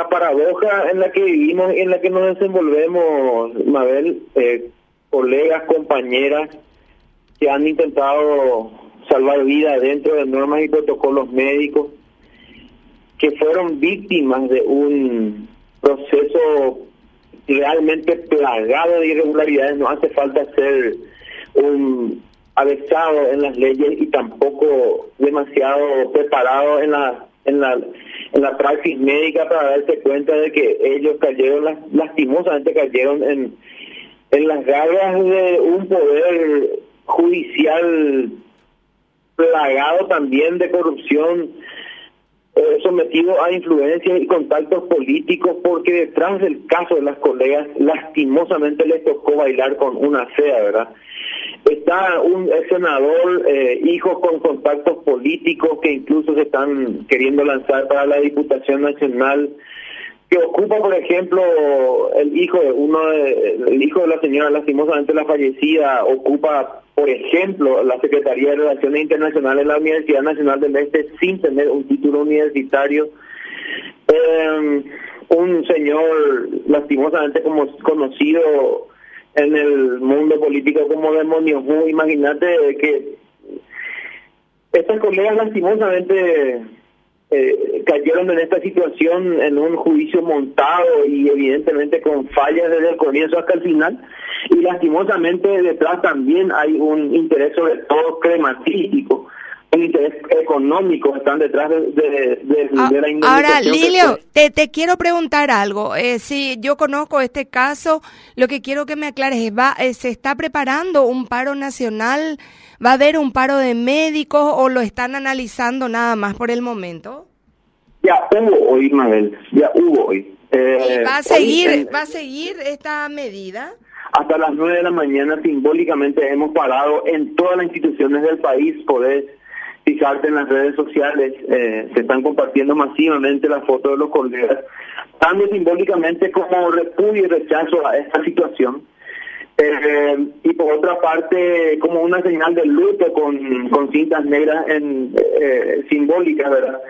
la paradoja en la que vivimos y en la que nos desenvolvemos, Mabel, eh, colegas, compañeras que han intentado salvar vidas dentro de normas y protocolos médicos, que fueron víctimas de un proceso realmente plagado de irregularidades. No hace falta ser un avesado en las leyes y tampoco demasiado preparado en la en la en la praxis médica para darse cuenta de que ellos cayeron lastimosamente cayeron en en las garras de un poder judicial plagado también de corrupción eh, sometido a influencias y contactos políticos porque detrás del caso de las colegas lastimosamente les tocó bailar con una fea, ¿verdad? Está un senador, eh, hijo con contactos políticos que incluso se están queriendo lanzar para la Diputación Nacional que ocupa, por ejemplo, el hijo de uno de, el hijo de la señora lastimosamente la fallecida, ocupa, por ejemplo, la Secretaría de Relaciones Internacionales de la Universidad Nacional del Este sin tener un título universitario. Eh, un señor lastimosamente como conocido en el mundo político como demonio, imagínate que estas colegas lastimosamente eh, cayeron en esta situación en un juicio montado y evidentemente con fallas desde el comienzo hasta el final. Y lastimosamente detrás también hay un interés sobre todo crematístico interés económico están detrás de, de, ah, la indemnización. Ahora, Lilio, te, te quiero preguntar algo. Eh, si yo conozco este caso, lo que quiero que me aclares es, ¿va, eh, ¿se está preparando un paro nacional? ¿Va a haber un paro de médicos o lo están analizando nada más por el momento? Ya hubo hoy, Mabel, ya hubo hoy. Eh, ¿Va a seguir, va a seguir esta medida? Hasta las nueve de la mañana simbólicamente hemos parado en todas las instituciones del país, poder fijarte en las redes sociales, eh, se están compartiendo masivamente las fotos de los colegas, tanto simbólicamente como repudio y rechazo a esta situación. Eh, y por otra parte, como una señal de luto con, con cintas negras en, eh, simbólicas, ¿verdad?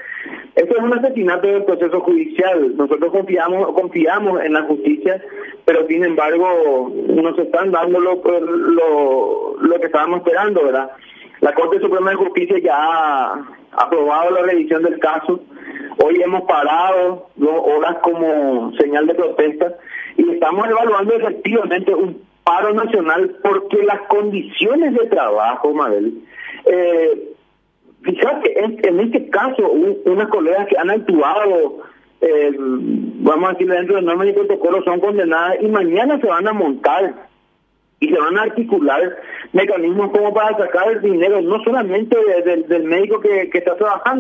Esto es un asesinato del proceso judicial. Nosotros confiamos confiamos en la justicia, pero sin embargo nos están dando lo, lo, lo que estábamos esperando, ¿verdad? La Corte Suprema de Justicia ya ha aprobado la revisión del caso. Hoy hemos parado dos horas como señal de protesta y estamos evaluando efectivamente un paro nacional porque las condiciones de trabajo, Mabel, eh, fíjate, en, este caso, unas colegas que han actuado, eh, vamos a decir, dentro de normas y protocolos, son condenadas y mañana se van a montar y se van a articular mecanismos como para sacar el dinero, no solamente del médico que, que está trabajando,